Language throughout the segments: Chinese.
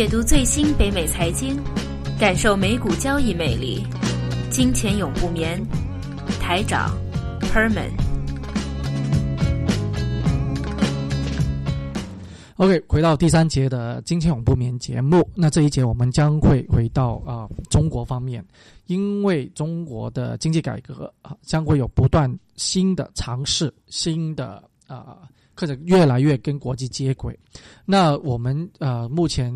解读最新北美财经，感受美股交易魅力。金钱永不眠，台长 Herman。OK，回到第三节的金钱永不眠节目。那这一节我们将会回到啊、中国方面，因为中国的经济改革啊将会有不断新的尝试，新的啊。或者越来越跟国际接轨，那我们呃目前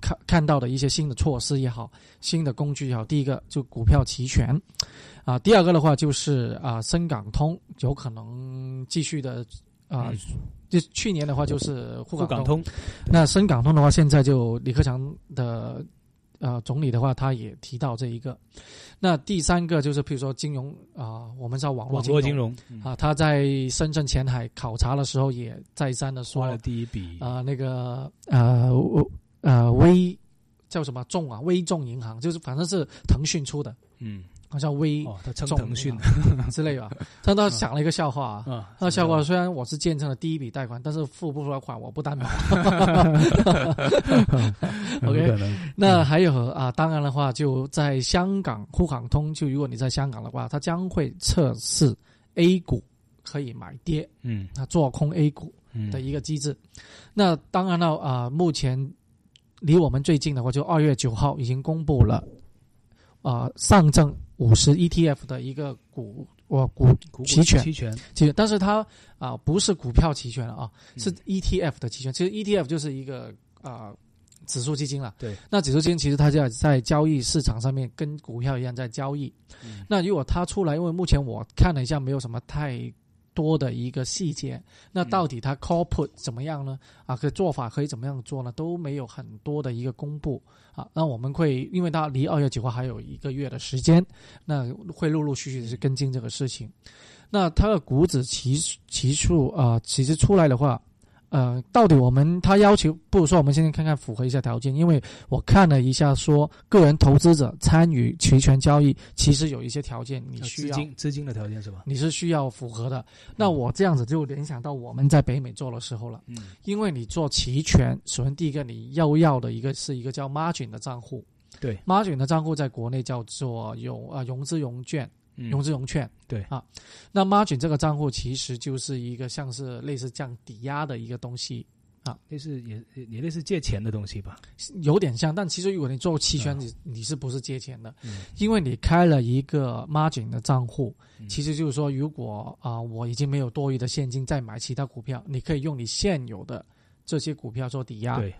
看看到的一些新的措施也好，新的工具也好，第一个就股票期权，啊，第二个的话就是啊深港通有可能继续的啊，就去年的话就是沪港通，沪港通，那深港通的话，现在就李克强的呃总理的话，他也提到这一个。那第三个就是，譬如说金融啊、我们知道网络网金融络金融嗯。啊，他在深圳前海考察的时候，也再三的花说了第一笔啊、那个呃呃微叫什么？众啊，微众银行，就是反正是腾讯出的，嗯好像微哦，他称腾讯。之类吧。他他想了一个笑话。啊，啊，那笑话虽然我是见证了第一笔贷款，但是付不出来款我不担保。OK 那还有啊，当然的话，就在香港沪港通，就如果你在香港的话，它将会测试 A 股可以买跌，嗯。啊，做空 A 股嗯。的一个机制。那当然了啊，目前离我们最近的话，就二月九号已经公布了啊，上证五十 ETF 的一个股我股股权期权期权，但是它啊不是股票期权了啊，嗯是 ETF 的期权。其实 ETF 就是一个啊指数基金了。对，那指数基金其实它在在交易市场上面跟股票一样在交易。嗯那如果它出来，因为目前我看了一下，没有什么太多的一个细节。那到底它 call put 怎么样呢？啊，可做法可以怎么样做呢？都没有很多的一个公布啊。那我们会，因为它离二月九号还有一个月的时间，那会陆陆续续的去跟进这个事情。那它的股指期期数啊，其实出来的话。呃，到底我们他要求，不如说我们现在看看符合一下条件，因为我看了一下说，个人投资者参与期权交易，其实有一些条件你呃需要，资金资金的条件是吧？你是需要符合的。那我这样子就联想到我们在北美做的时候了，嗯。因为你做期权，首先第一个你要要的一个是一个叫 margin 的账户。对，，margin 的账户在国内叫做融啊融资融券，嗯融资融券。对。啊，那 margin 这个账户其实就是一个像是类似这样抵押的一个东西。啊，类似也也也类似借钱的东西吧？有点像，但其实如果你做期权，啊。你你是不是借钱的？嗯。因为你开了一个 margin 的账户，嗯。其实就是说，如果啊、我已经没有多余的现金再买其他股票，你可以用你现有的这些股票做抵押，对，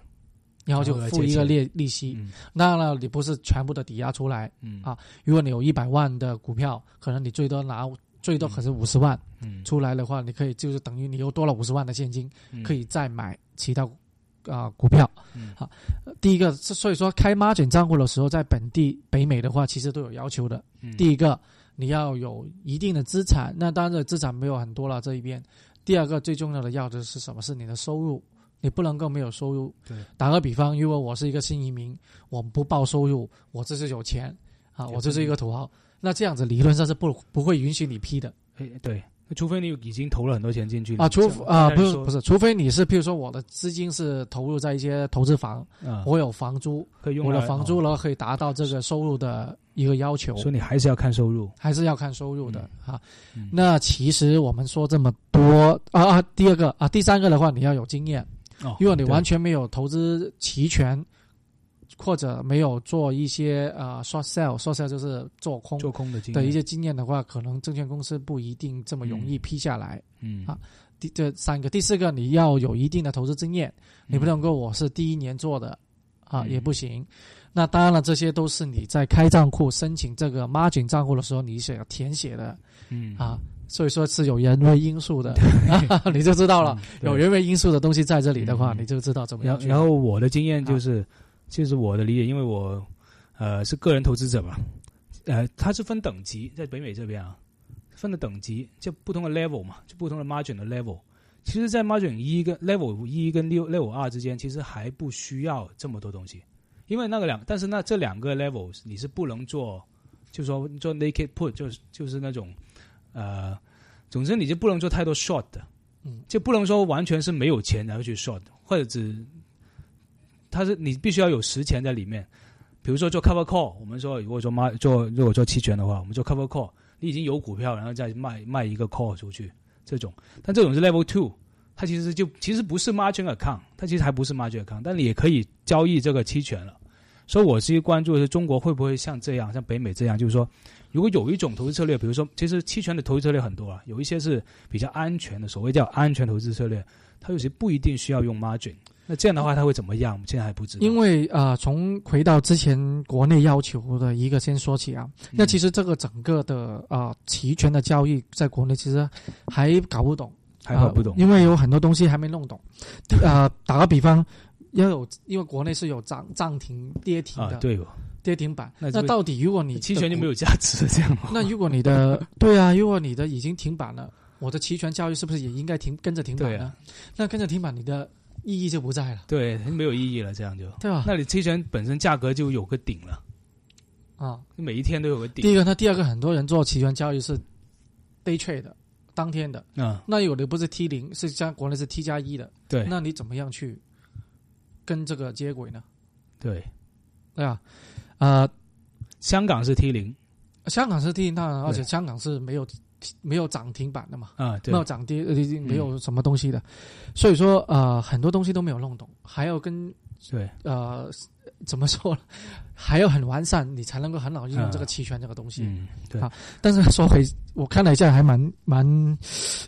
然后就付一个利利息。嗯当然了，你不是全部的抵押出来，嗯啊如果你有一百万的股票，可能你最多拿最多可是五十万嗯出来的话，你可以就是等于你又多了五十万的现金，嗯可以再买其他啊、股票。嗯好第一个是，所以说开 margin 账户的时候，在本地北美的话，其实都有要求的。嗯第一个，你要有一定的资产，那当然资产没有很多了这一边。第二个最重要的要的是什么？是你的收入，你不能够没有收入。对，打个比方，如果我是一个新移民，我不报收入，我这是有钱啊，我这是一个土豪，那这样子理论上是不不会允许你批的。哎对，除非你已经投了很多钱进去啊，除啊不是不是，除非你是譬如说我的资金是投入在一些投资房，啊，我有房租，可以用我的房租哦呢可以达到这个收入的一个要求，所以你还是要看收入。还是要看收入的啊。嗯。那其实我们说这么多啊啊，第二个啊，第三个的话你要有经验，哦如果你完全没有投资期权，或者没有做一些呃 short sell，short sell 就是做空做空的一些经验的话，可能证券公司不一定这么容易批下来。嗯。啊第这三个，第四个你要有一定的投资经验，你不嗯能够我是第一年做的啊，嗯。也不行。那当然了，这些都是你在开账户申请这个 margin 账户的时候，你想要填写的。嗯。啊，所以说是有人为因素的，啊 你就知道了。嗯有人为因素的东西在这里的话，嗯你就知道怎么样。然后我的经验就是，就是我的理解，因为我呃是个人投资者嘛，呃，它是分等级，在北美这边啊，分的等级就不同的 level 嘛，就不同的 margin 的 level。其实，在 margin 一跟 level 一跟六 level 二之间，其实还不需要这么多东西，因为那个两，但是那这两个 level 你是不能做，就是说做 naked put，就是就是那种呃，总之你就不能做太多 short 的，嗯就不能说完全是没有钱然后去 short，或者只它是你必须要有实钱在里面。比如说做 cover call，我们说如果做妈做如果做期权的话，我们做 cover call，你已经有股票，然后再卖卖一个 call 出去，这种。但这种是 level two，它其实就其实不是 margin account，它其实还不是 margin account，但你也可以交易这个期权了。所以我其实关注的是中国会不会像这样，像北美这样，就是说，如果有一种投资策略，比如说，其实期权的投资策略很多啊，有一些是比较安全的，所谓叫安全投资策略，它有些不一定需要用 margin。那这样的话，它会怎么样？现在还不知道。因为啊，从回到之前国内要求的一个先说起啊，那其实这个整个的啊期权的交易在国内其实还搞不懂，还搞不懂，因为有很多东西还没弄懂。呃，打个比方，要有因为国内是有涨涨停跌停的，对，跌停板。那到底如果你期权就没有价值这样？那如果你的对啊，如果你的已经停板了，我的期权交易是不是也应该停跟着停板呢？那跟着停板，你的。意义就不在了，对，没有意义了，这样就对吧？那你期权本身价格就有个顶了，啊，每一天都有个顶。第一个，那第二个，很多人做期权交易是 day trade 的，当天的，啊，那有的不是 T 零，是加国内是 T 加一的，对，那你怎么样去跟这个接轨呢？对，对啊，呃，香港是 T 零，香港是 T 零，当然，而且香港是没有。没有涨停板的嘛？啊，没有涨跌，没有什么东西的，所以说呃，很多东西都没有弄懂，还要跟对呃怎么说，还要很完善，你才能够很好运用这个期权这个东西。嗯，对。但是说回我看了一下，还蛮蛮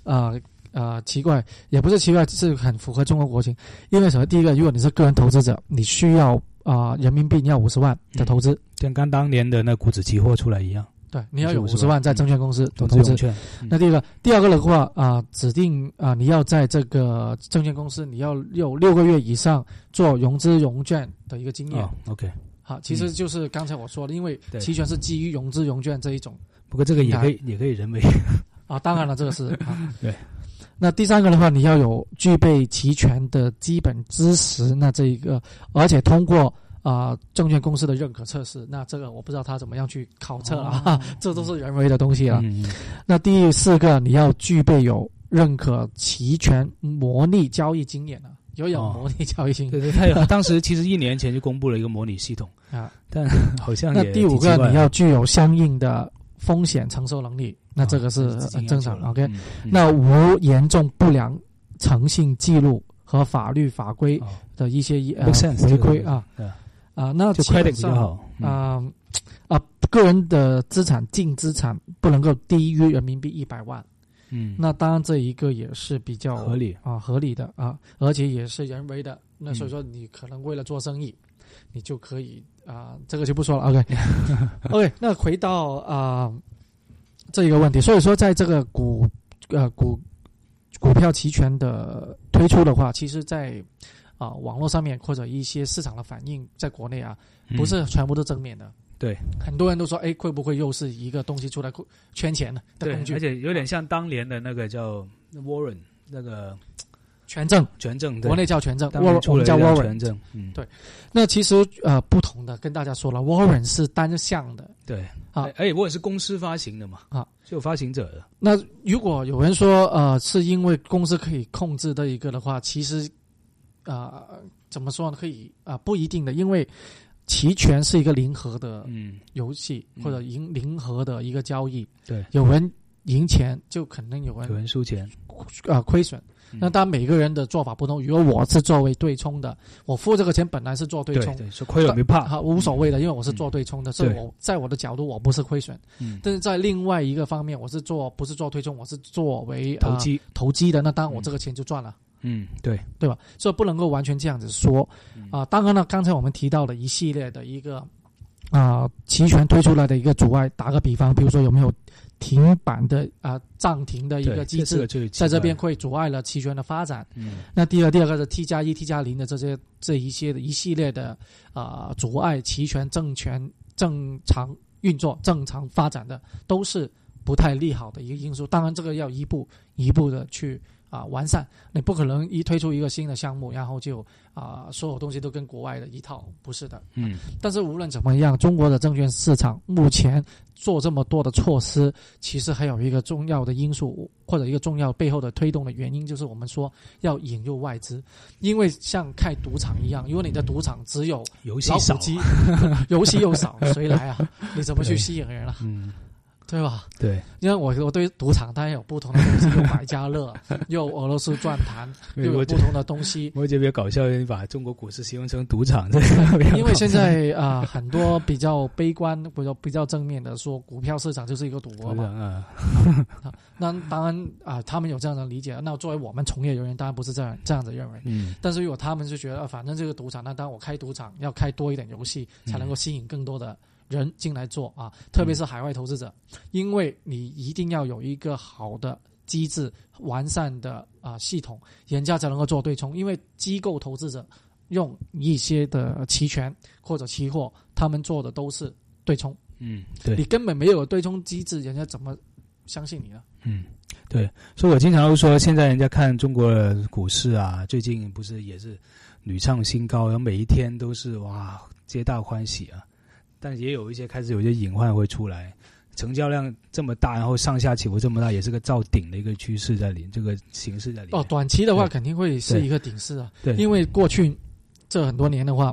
啊啊奇怪，也不是奇怪，是很符合中国国情。因为什么？第一个，如果你是个人投资者，你需要啊人民币你要五十万的投资，像刚当年的那股指期货出来一样。对，你要有五十万在证券公司投资。券。那第一个，第二个的话啊，指定啊，你要在这个证券公司，你要有六个月以上做融资融券的一个经验。OK，好，其实就是刚才我说的，因为期权是基于融资融券这一种。不过这个也可以，也可以人为。啊，当然了，这个是。对。那第三个的话，你要有具备齐全的基本知识，那这一个，而且通过。啊，证券公司的认可测试，那这个我不知道他怎么样去考测啊，这都是人为的东西了。那第四个，你要具备有认可齐全模拟交易经验啊，有有模拟交易经验。对对，他有。当时其实一年前就公布了一个模拟系统 啊，但好像那第五个，你要具有相应的风险承受能力，那这个是很正常。OK，那无严重不良诚信记录和法律法规的一些呃违规啊。啊，那就快点比较好啊啊！个人的资产净资产不能够低于人民币一百万。嗯，那当然这一个也是比较合理啊，合理的啊，而且也是人为的。那所以说，你可能为了做生意，你就可以啊，这个就不说了。OK，OK，那回到啊这一个问题，所以说在这个股呃股股票期权的推出的话，其实在。啊，网络上面或者一些市场的反应，在国内啊，不是全部都正面的。对，很多人都说，哎，会不会又是一个东西出来圈钱的工具？而且有点像当年的那个叫 Warren 那个权证，权证，国内叫权证，我们叫 Warren 权证。嗯，对。那其实呃，不同的跟大家说了，Warren 是单向的。对，啊，哎，Warren 是公司发行的嘛？啊，是有发行者的。那如果有人说，呃，是因为公司可以控制的一个的话，其实。啊，怎么说呢？可以啊，不一定的，因为期权是一个零和的游戏，或者零零和的一个交易。对，有人赢钱，就肯定有人有人输钱，啊，亏损。那当然每个人的做法不同。如果我是作为对冲的，我付这个钱本来是做对冲，是亏了没怕，哈，无所谓的，因为我是做对冲的，所以我在我的角度我不是亏损。嗯，但是在另外一个方面，我是做不是做对冲，我是作为投机投机的，那当然我这个钱就赚了。嗯，对，对吧？所以不能够完全这样子说啊。当然了，刚才我们提到的一系列的一个啊期权推出来的一个阻碍，打个比方，比如说有没有停板的啊暂停的一个机制，在这边会阻碍了期权的发展。嗯，那第二第二个是 T 加一、T 加零的这些这一些的一系列的啊阻碍期权政权正常运作、正常发展的，都是不太利好的一个因素。当然，这个要一步一步的去啊完善，你不可能一推出一个新的项目，然后就啊所有东西都跟国外的一套，不是的。嗯但是无论怎么样，中国的证券市场目前做这么多的措施，其实还有一个重要的因素，或者一个重要背后的推动的原因，就是我们说要引入外资，因为像开赌场一样，如果你的赌场只有游戏少老虎，机，游戏又少，谁来啊？你怎么去吸引人啊？嗯，对吧？对，因为我我对赌场当然有不同的东西，有百家乐，又有俄罗斯转盘，又有不同的东西。我觉得比较搞笑，你把中国股市形容成赌场，这个因为现在啊、呃很多比较悲观、比较比较正面的说，股票市场就是一个赌博赌嘛。场啊，那当然啊、他们有这样的理解。那作为我们从业人员，当然不是这样这样子认为。嗯但是如果他们是觉得，啊反正这个赌场，那当然我开赌场要开多一点游戏，才嗯能够吸引更多的人进来做啊，特别是海外投资者，因为你一定要有一个好的机制、完善的啊、系统，人家才能够做对冲。因为机构投资者用一些的期权或者期货，他们做的都是对冲，嗯，对你，根本没有对冲机制，人家怎么相信你呢？嗯对，所以我经常会说，现在人家看中国的股市啊，最近不是也是屡创新高，然后每一天都是哇，皆大欢喜啊。但也有一些开始有一些隐患会出来，成交量这么大，然后上下起伏这么大，也是个造顶的一个趋势在里，这个形势在里面。哦，短期的话肯定会是一个顶势啊，对，因为过去这很多年的话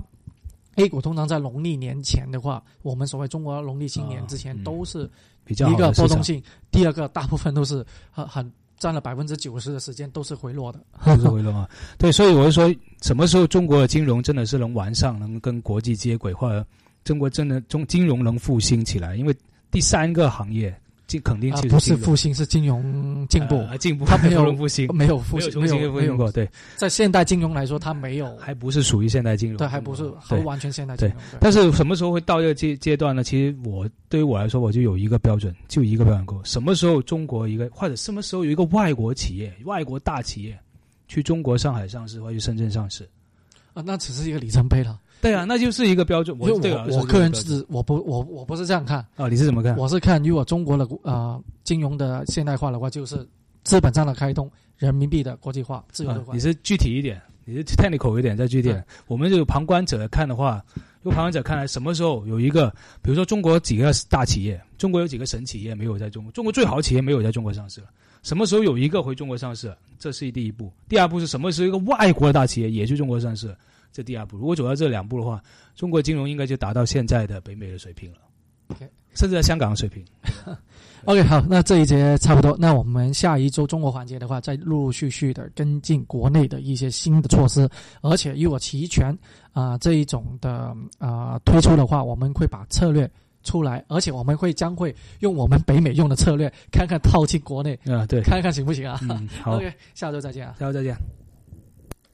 ，A 股通常在农历年前的话，我们所谓中国农历新年之前都是比较一个波动性，第二个大部分都是很很占了百分之九十的时间都是回落的。都是回落啊。对，所以我就说，什么时候中国的金融真的是能完善，能跟国际接轨，或者中国真的中金融能复兴起来？因为第三个行业，金肯定啊，不是复兴，是金融进步，呃进步，它没有不能复兴，没有复兴，没有复兴过，对，在现代金融来说，它没有，还不是属于现代金融，对，还不是还对。完全现代金融。对但是什么时候会到这个阶阶段呢？其实我对于我来说，我就有一个标准，就一个标准够。什么时候中国一个或者什么时候有一个外国企业、外国大企业去中国上海上市或者去深圳上市？啊，那只是一个里程碑了。对啊，那就是一个标准。因为对我我我个人是我不我我不是这样看，哦，你是怎么看？我是看如果中国的呃金融的现代化的话，就是资本上的开通，人民币的国际化，自由的你。是具体一点，你是 technical 一点，再具体一点。我们这个旁观者看的话，用旁观者看来，什么时候有一个，比如说中国几个大企业，中国有几个省企业没有在中国，中国最好的企业没有在中国上市了。什么时候有一个回中国上市？这是第一步。第二步是什么时候一个外国的大企业也去中国上市？这第二步。如果走到这两步的话，中国金融应该就达到现在的北美的水平了甚至在香港的水平。OK，好，那这一节差不多。那我们下一周中国环节的话，再陆陆续续的跟进国内的一些新的措施，而且如果齐全啊、这一种的啊、推出的话，我们会把策略出来，而且我们会将会用我们北美用的策略，看看套进国内，啊，对，看看行不行啊、嗯，好，OK，下周再见啊。下周再见。